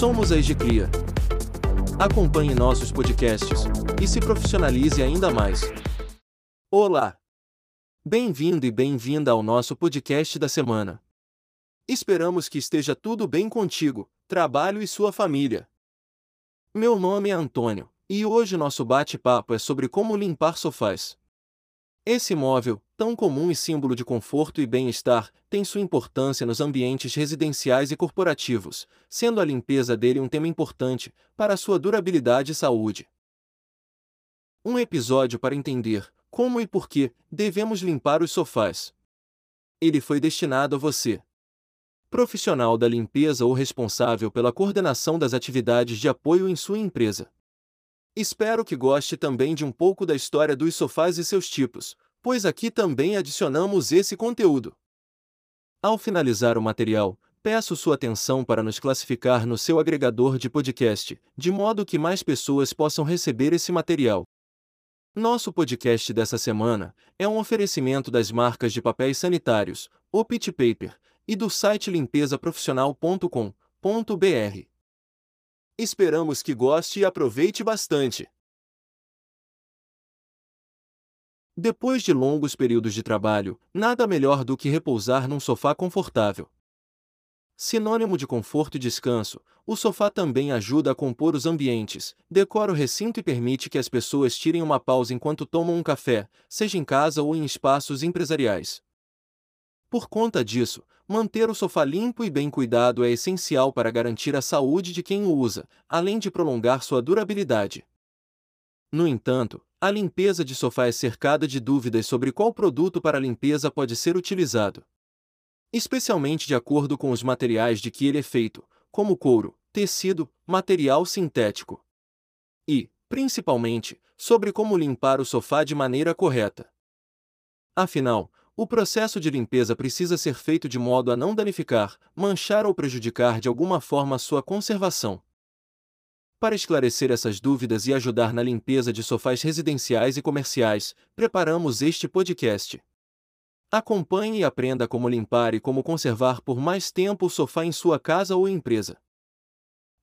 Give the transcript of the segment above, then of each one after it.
Somos a Egicria. Acompanhe nossos podcasts e se profissionalize ainda mais. Olá! Bem-vindo e bem-vinda ao nosso podcast da semana. Esperamos que esteja tudo bem contigo, trabalho e sua família. Meu nome é Antônio, e hoje nosso bate-papo é sobre como limpar sofás. Esse móvel, tão comum e símbolo de conforto e bem-estar, tem sua importância nos ambientes residenciais e corporativos, sendo a limpeza dele um tema importante para sua durabilidade e saúde. Um episódio para entender como e por que devemos limpar os sofás. Ele foi destinado a você profissional da limpeza ou responsável pela coordenação das atividades de apoio em sua empresa. Espero que goste também de um pouco da história dos sofás e seus tipos, pois aqui também adicionamos esse conteúdo. Ao finalizar o material, peço sua atenção para nos classificar no seu agregador de podcast, de modo que mais pessoas possam receber esse material. Nosso podcast dessa semana é um oferecimento das marcas de papéis sanitários, o Pit Paper, e do site limpesaprofissional.com.br. Esperamos que goste e aproveite bastante. Depois de longos períodos de trabalho, nada melhor do que repousar num sofá confortável. Sinônimo de conforto e descanso, o sofá também ajuda a compor os ambientes, decora o recinto e permite que as pessoas tirem uma pausa enquanto tomam um café, seja em casa ou em espaços empresariais. Por conta disso, manter o sofá limpo e bem cuidado é essencial para garantir a saúde de quem o usa, além de prolongar sua durabilidade. No entanto, a limpeza de sofá é cercada de dúvidas sobre qual produto para limpeza pode ser utilizado. Especialmente de acordo com os materiais de que ele é feito, como couro, tecido, material sintético. E, principalmente, sobre como limpar o sofá de maneira correta. Afinal, o processo de limpeza precisa ser feito de modo a não danificar, manchar ou prejudicar de alguma forma sua conservação. Para esclarecer essas dúvidas e ajudar na limpeza de sofás residenciais e comerciais, preparamos este podcast. Acompanhe e aprenda como limpar e como conservar por mais tempo o sofá em sua casa ou empresa.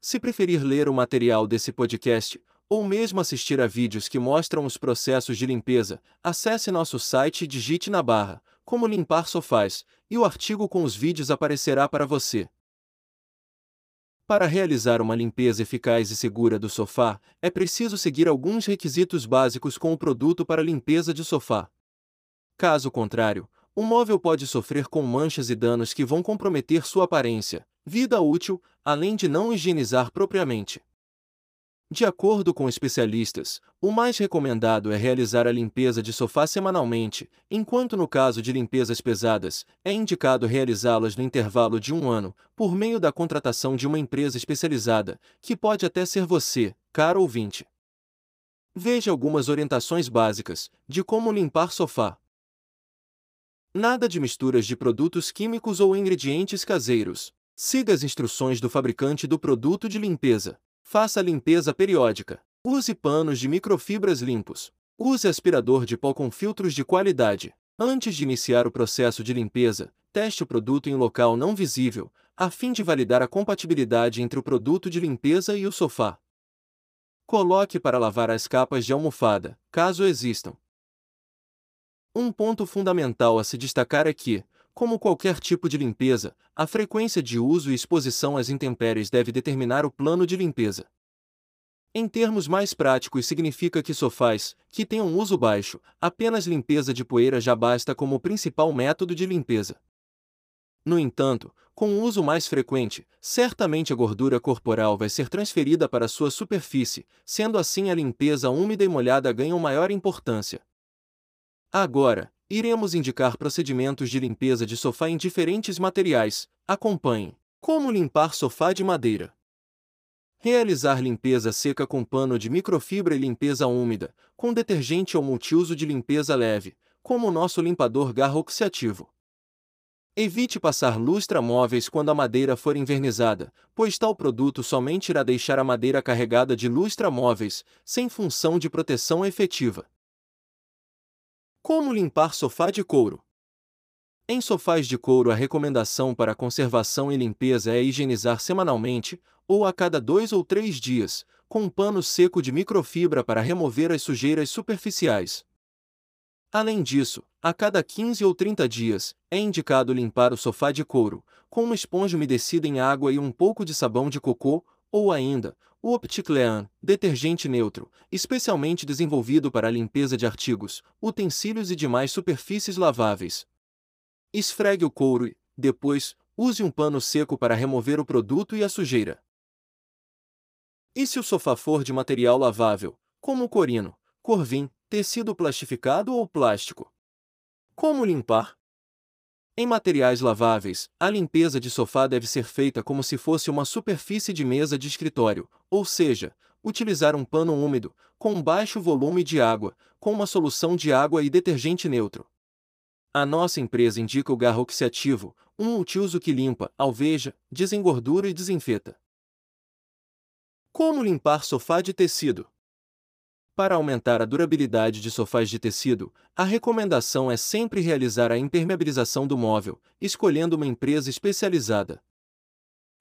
Se preferir ler o material desse podcast, ou mesmo assistir a vídeos que mostram os processos de limpeza, acesse nosso site e digite na barra Como limpar sofás, e o artigo com os vídeos aparecerá para você. Para realizar uma limpeza eficaz e segura do sofá, é preciso seguir alguns requisitos básicos com o produto para limpeza de sofá. Caso contrário, o móvel pode sofrer com manchas e danos que vão comprometer sua aparência, vida útil, além de não higienizar propriamente. De acordo com especialistas, o mais recomendado é realizar a limpeza de sofá semanalmente, enquanto no caso de limpezas pesadas, é indicado realizá-las no intervalo de um ano, por meio da contratação de uma empresa especializada, que pode até ser você, caro ouvinte. Veja algumas orientações básicas de como limpar sofá. Nada de misturas de produtos químicos ou ingredientes caseiros. Siga as instruções do fabricante do produto de limpeza. Faça a limpeza periódica. Use panos de microfibras limpos. Use aspirador de pó com filtros de qualidade. Antes de iniciar o processo de limpeza, teste o produto em local não visível, a fim de validar a compatibilidade entre o produto de limpeza e o sofá. Coloque para lavar as capas de almofada, caso existam. Um ponto fundamental a se destacar é que, como qualquer tipo de limpeza, a frequência de uso e exposição às intempéries deve determinar o plano de limpeza. Em termos mais práticos, significa que sofás, que tenham um uso baixo, apenas limpeza de poeira já basta como principal método de limpeza. No entanto, com um uso mais frequente, certamente a gordura corporal vai ser transferida para sua superfície, sendo assim a limpeza úmida e molhada ganha maior importância. Agora, Iremos indicar procedimentos de limpeza de sofá em diferentes materiais. Acompanhe. Como limpar sofá de madeira. Realizar limpeza seca com pano de microfibra e limpeza úmida, com detergente ou multiuso de limpeza leve, como o nosso limpador garroxiativo. Evite passar lustra móveis quando a madeira for invernizada, pois tal produto somente irá deixar a madeira carregada de lustra móveis, sem função de proteção efetiva. Como limpar sofá de couro? Em sofás de couro, a recomendação para conservação e limpeza é higienizar semanalmente, ou a cada dois ou três dias, com um pano seco de microfibra para remover as sujeiras superficiais. Além disso, a cada 15 ou 30 dias, é indicado limpar o sofá de couro, com uma esponja umedecida em água e um pouco de sabão de cocô, ou ainda, o Opticlean, detergente neutro, especialmente desenvolvido para a limpeza de artigos, utensílios e demais superfícies laváveis. Esfregue o couro e, depois, use um pano seco para remover o produto e a sujeira. E se o sofá for de material lavável, como corino, corvim, tecido plastificado ou plástico? Como limpar? Em materiais laváveis, a limpeza de sofá deve ser feita como se fosse uma superfície de mesa de escritório, ou seja, utilizar um pano úmido, com baixo volume de água, com uma solução de água e detergente neutro. A nossa empresa indica o garroxiativo, um multiuso que limpa, alveja, desengordura e desinfeta. Como limpar sofá de tecido? Para aumentar a durabilidade de sofás de tecido, a recomendação é sempre realizar a impermeabilização do móvel, escolhendo uma empresa especializada.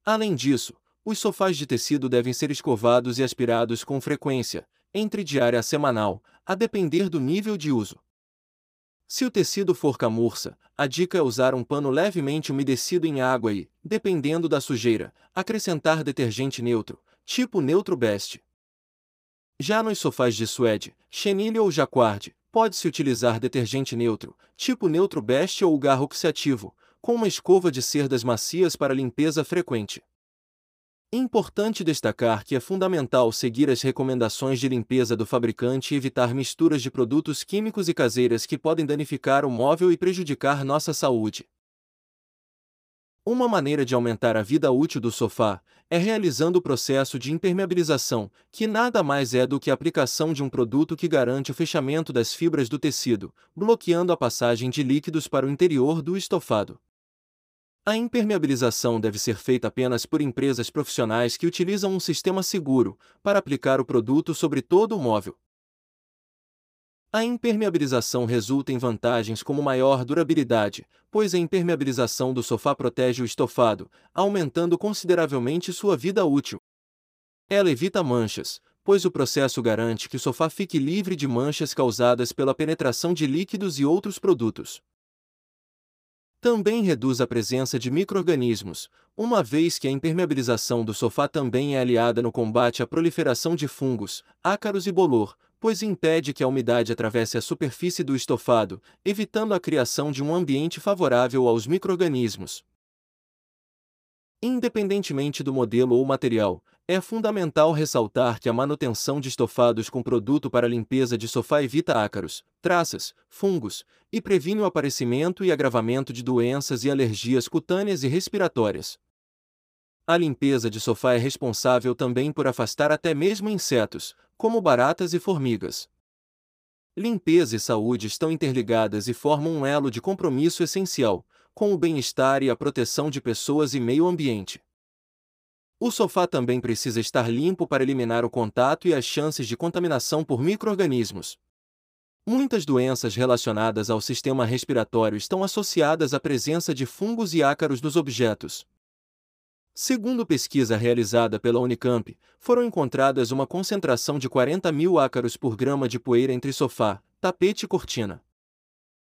Além disso, os sofás de tecido devem ser escovados e aspirados com frequência, entre diária a semanal, a depender do nível de uso. Se o tecido for camurça, a dica é usar um pano levemente umedecido em água e, dependendo da sujeira, acrescentar detergente neutro, tipo Neutro Best. Já nos sofás de suede, chenille ou jacquard, pode-se utilizar detergente neutro, tipo Neutro Best ou garroxiativo, com uma escova de cerdas macias para limpeza frequente. Importante destacar que é fundamental seguir as recomendações de limpeza do fabricante e evitar misturas de produtos químicos e caseiras que podem danificar o móvel e prejudicar nossa saúde. Uma maneira de aumentar a vida útil do sofá é realizando o processo de impermeabilização, que nada mais é do que a aplicação de um produto que garante o fechamento das fibras do tecido, bloqueando a passagem de líquidos para o interior do estofado. A impermeabilização deve ser feita apenas por empresas profissionais que utilizam um sistema seguro para aplicar o produto sobre todo o móvel. A impermeabilização resulta em vantagens como maior durabilidade, pois a impermeabilização do sofá protege o estofado, aumentando consideravelmente sua vida útil. Ela evita manchas, pois o processo garante que o sofá fique livre de manchas causadas pela penetração de líquidos e outros produtos. Também reduz a presença de microrganismos, uma vez que a impermeabilização do sofá também é aliada no combate à proliferação de fungos, ácaros e bolor, pois impede que a umidade atravesse a superfície do estofado, evitando a criação de um ambiente favorável aos microrganismos. Independentemente do modelo ou material, é fundamental ressaltar que a manutenção de estofados com produto para limpeza de sofá evita ácaros, traças, fungos e previne o aparecimento e agravamento de doenças e alergias cutâneas e respiratórias. A limpeza de sofá é responsável também por afastar até mesmo insetos, como baratas e formigas. Limpeza e saúde estão interligadas e formam um elo de compromisso essencial, com o bem-estar e a proteção de pessoas e meio ambiente. O sofá também precisa estar limpo para eliminar o contato e as chances de contaminação por microrganismos. Muitas doenças relacionadas ao sistema respiratório estão associadas à presença de fungos e ácaros nos objetos. Segundo pesquisa realizada pela Unicamp, foram encontradas uma concentração de 40 mil ácaros por grama de poeira entre sofá, tapete e cortina.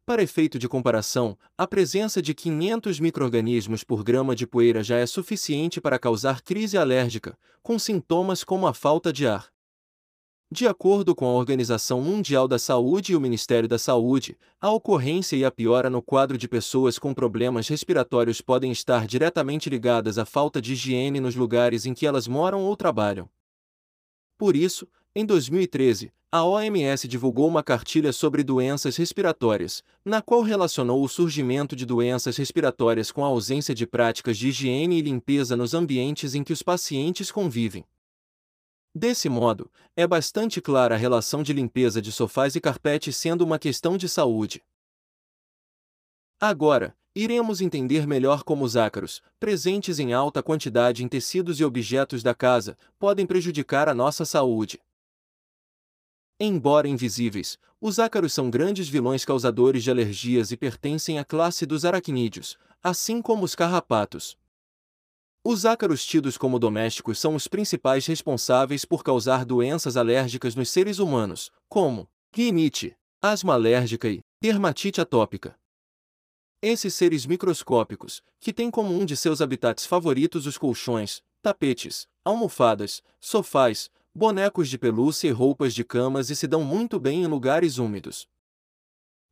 Para efeito de comparação, a presença de 500 microrganismos por grama de poeira já é suficiente para causar crise alérgica, com sintomas como a falta de ar. De acordo com a Organização Mundial da Saúde e o Ministério da Saúde, a ocorrência e a piora no quadro de pessoas com problemas respiratórios podem estar diretamente ligadas à falta de higiene nos lugares em que elas moram ou trabalham. Por isso, em 2013, a OMS divulgou uma cartilha sobre doenças respiratórias, na qual relacionou o surgimento de doenças respiratórias com a ausência de práticas de higiene e limpeza nos ambientes em que os pacientes convivem. Desse modo, é bastante clara a relação de limpeza de sofás e carpetes sendo uma questão de saúde. Agora, iremos entender melhor como os ácaros, presentes em alta quantidade em tecidos e objetos da casa, podem prejudicar a nossa saúde. Embora invisíveis, os ácaros são grandes vilões causadores de alergias e pertencem à classe dos aracnídeos, assim como os carrapatos. Os ácaros tidos como domésticos são os principais responsáveis por causar doenças alérgicas nos seres humanos, como rinite, asma alérgica e dermatite atópica. Esses seres microscópicos, que têm como um de seus habitats favoritos os colchões, tapetes, almofadas, sofás, bonecos de pelúcia e roupas de camas e se dão muito bem em lugares úmidos.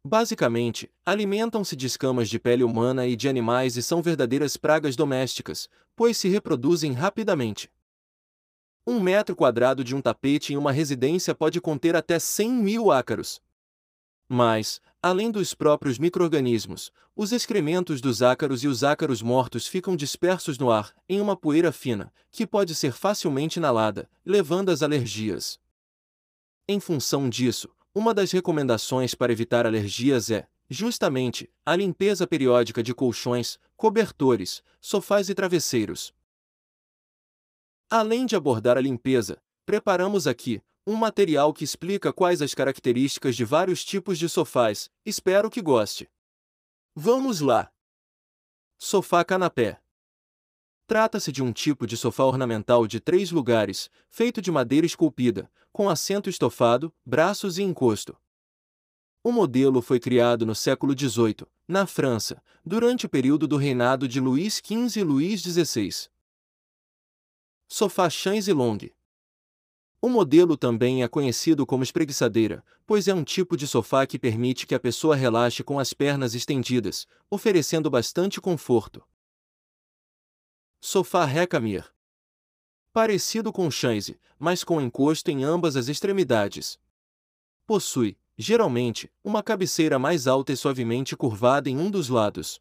Basicamente, alimentam-se de escamas de pele humana e de animais e são verdadeiras pragas domésticas, pois se reproduzem rapidamente. Um metro quadrado de um tapete em uma residência pode conter até 100 mil ácaros. Mas, além dos próprios microrganismos, os excrementos dos ácaros e os ácaros mortos ficam dispersos no ar, em uma poeira fina, que pode ser facilmente inalada, levando às alergias. Em função disso, uma das recomendações para evitar alergias é, justamente, a limpeza periódica de colchões, cobertores, sofás e travesseiros. Além de abordar a limpeza, preparamos aqui um material que explica quais as características de vários tipos de sofás. Espero que goste. Vamos lá! Sofá canapé. Trata-se de um tipo de sofá ornamental de três lugares, feito de madeira esculpida, com assento estofado, braços e encosto. O modelo foi criado no século XVIII, na França, durante o período do reinado de Luís XV e Luís XVI. Sofá Chaise Longue. O modelo também é conhecido como espreguiçadeira, pois é um tipo de sofá que permite que a pessoa relaxe com as pernas estendidas, oferecendo bastante conforto. Sofá Recamir. Parecido com chaise, mas com encosto em ambas as extremidades. Possui, geralmente, uma cabeceira mais alta e suavemente curvada em um dos lados.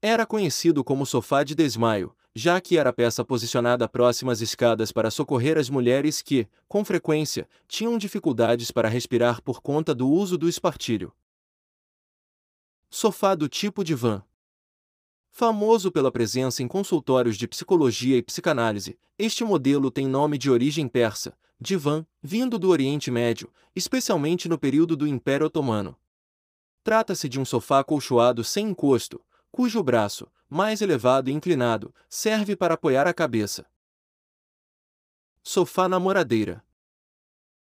Era conhecido como sofá de desmaio, já que era peça posicionada próxima às escadas para socorrer as mulheres que, com frequência, tinham dificuldades para respirar por conta do uso do espartilho. Sofá do tipo divã. Famoso pela presença em consultórios de psicologia e psicanálise, este modelo tem nome de origem persa, divã, vindo do Oriente Médio, especialmente no período do Império Otomano. Trata-se de um sofá acolchoado sem encosto, cujo braço, mais elevado e inclinado, serve para apoiar a cabeça. Sofá namoradeira.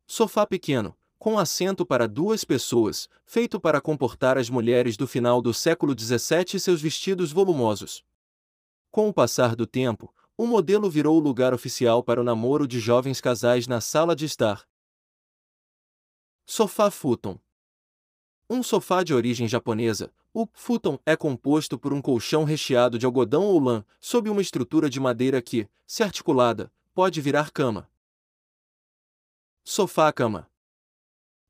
Sofá pequeno, com assento para duas pessoas, feito para comportar as mulheres do final do século XVII e seus vestidos volumosos. Com o passar do tempo, o modelo virou o lugar oficial para o namoro de jovens casais na sala de estar. Sofá futon. Um sofá de origem japonesa, o futon é composto por um colchão recheado de algodão ou lã, sob uma estrutura de madeira que, se articulada, pode virar cama. Sofá-cama.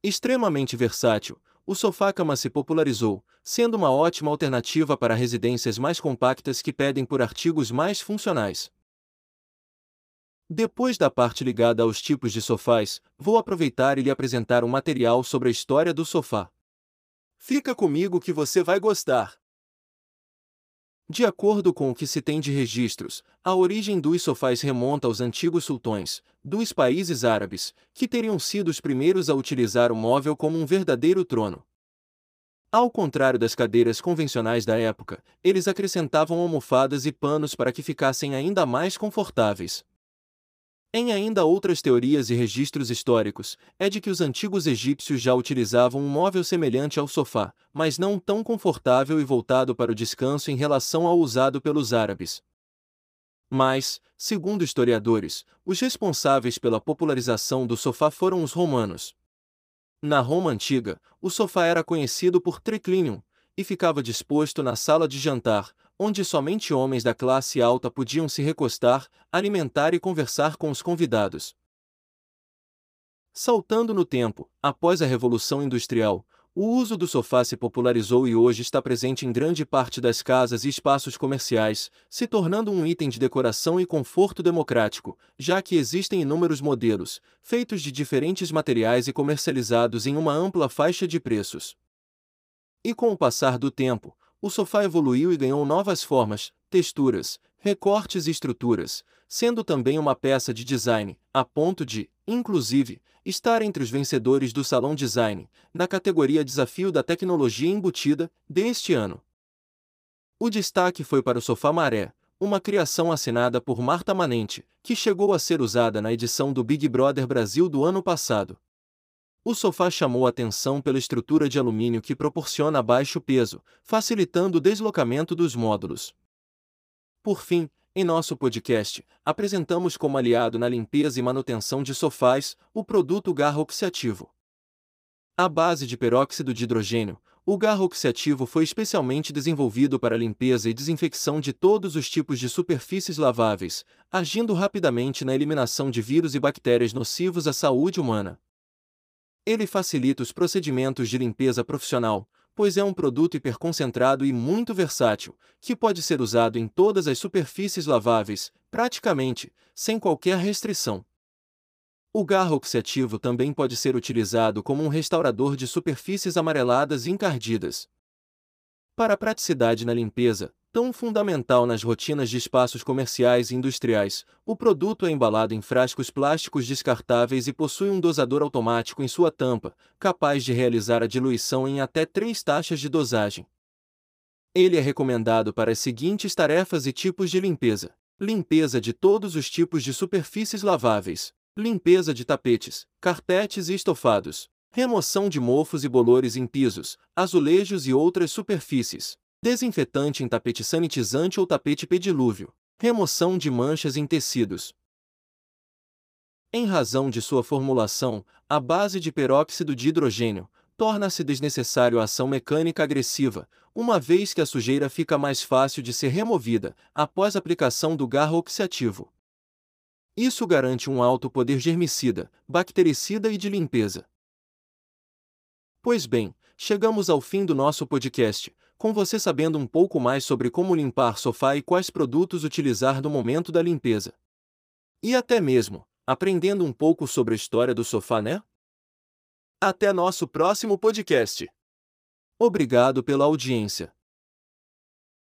Extremamente versátil, o sofá-cama se popularizou, sendo uma ótima alternativa para residências mais compactas que pedem por artigos mais funcionais. Depois da parte ligada aos tipos de sofás, vou aproveitar e lhe apresentar um material sobre a história do sofá. Fica comigo que você vai gostar! De acordo com o que se tem de registros, a origem dos sofás remonta aos antigos sultões, dos países árabes, que teriam sido os primeiros a utilizar o móvel como um verdadeiro trono. Ao contrário das cadeiras convencionais da época, eles acrescentavam almofadas e panos para que ficassem ainda mais confortáveis. Em ainda outras teorias e registros históricos, é de que os antigos egípcios já utilizavam um móvel semelhante ao sofá, mas não tão confortável e voltado para o descanso em relação ao usado pelos árabes. Mas, segundo historiadores, os responsáveis pela popularização do sofá foram os romanos. Na Roma antiga, o sofá era conhecido por triclinium e ficava disposto na sala de jantar, onde somente homens da classe alta podiam se recostar, alimentar e conversar com os convidados. Saltando no tempo, após a Revolução Industrial, o uso do sofá se popularizou e hoje está presente em grande parte das casas e espaços comerciais, se tornando um item de decoração e conforto democrático, já que existem inúmeros modelos, feitos de diferentes materiais e comercializados em uma ampla faixa de preços. E com o passar do tempo, o sofá evoluiu e ganhou novas formas, texturas, recortes e estruturas, sendo também uma peça de design, a ponto de, inclusive, estar entre os vencedores do Salão Design, na categoria Desafio da Tecnologia Embutida, deste ano. O destaque foi para o sofá maré, uma criação assinada por Marta Manente, que chegou a ser usada na edição do Big Brother Brasil do ano passado. O sofá chamou atenção pela estrutura de alumínio que proporciona baixo peso, facilitando o deslocamento dos módulos. Por fim, em nosso podcast, apresentamos como aliado na limpeza e manutenção de sofás o produto Garro Oxiativo. À base de peróxido de hidrogênio, o garro oxiativo foi especialmente desenvolvido para a limpeza e desinfecção de todos os tipos de superfícies laváveis, agindo rapidamente na eliminação de vírus e bactérias nocivos à saúde humana. Ele facilita os procedimentos de limpeza profissional, pois é um produto hiperconcentrado e muito versátil, que pode ser usado em todas as superfícies laváveis, praticamente, sem qualquer restrição. O garro oxiativo também pode ser utilizado como um restaurador de superfícies amareladas e encardidas. Para praticidade na limpeza, tão fundamental nas rotinas de espaços comerciais e industriais, o produto é embalado em frascos plásticos descartáveis e possui um dosador automático em sua tampa, capaz de realizar a diluição em até três taxas de dosagem. Ele é recomendado para as seguintes tarefas e tipos de limpeza: limpeza de todos os tipos de superfícies laváveis, limpeza de tapetes, carpetes e estofados, remoção de mofos e bolores em pisos, azulejos e outras superfícies, desinfetante em tapete sanitizante ou tapete pedilúvio, remoção de manchas em tecidos. Em razão de sua formulação, a base de peróxido de hidrogênio, torna-se desnecessário a ação mecânica agressiva, uma vez que a sujeira fica mais fácil de ser removida após aplicação do garro oxiativo. Isso garante um alto poder germicida, bactericida e de limpeza. Pois bem, chegamos ao fim do nosso podcast, com você sabendo um pouco mais sobre como limpar sofá e quais produtos utilizar no momento da limpeza. E até mesmo, aprendendo um pouco sobre a história do sofá, né? Até nosso próximo podcast. Obrigado pela audiência.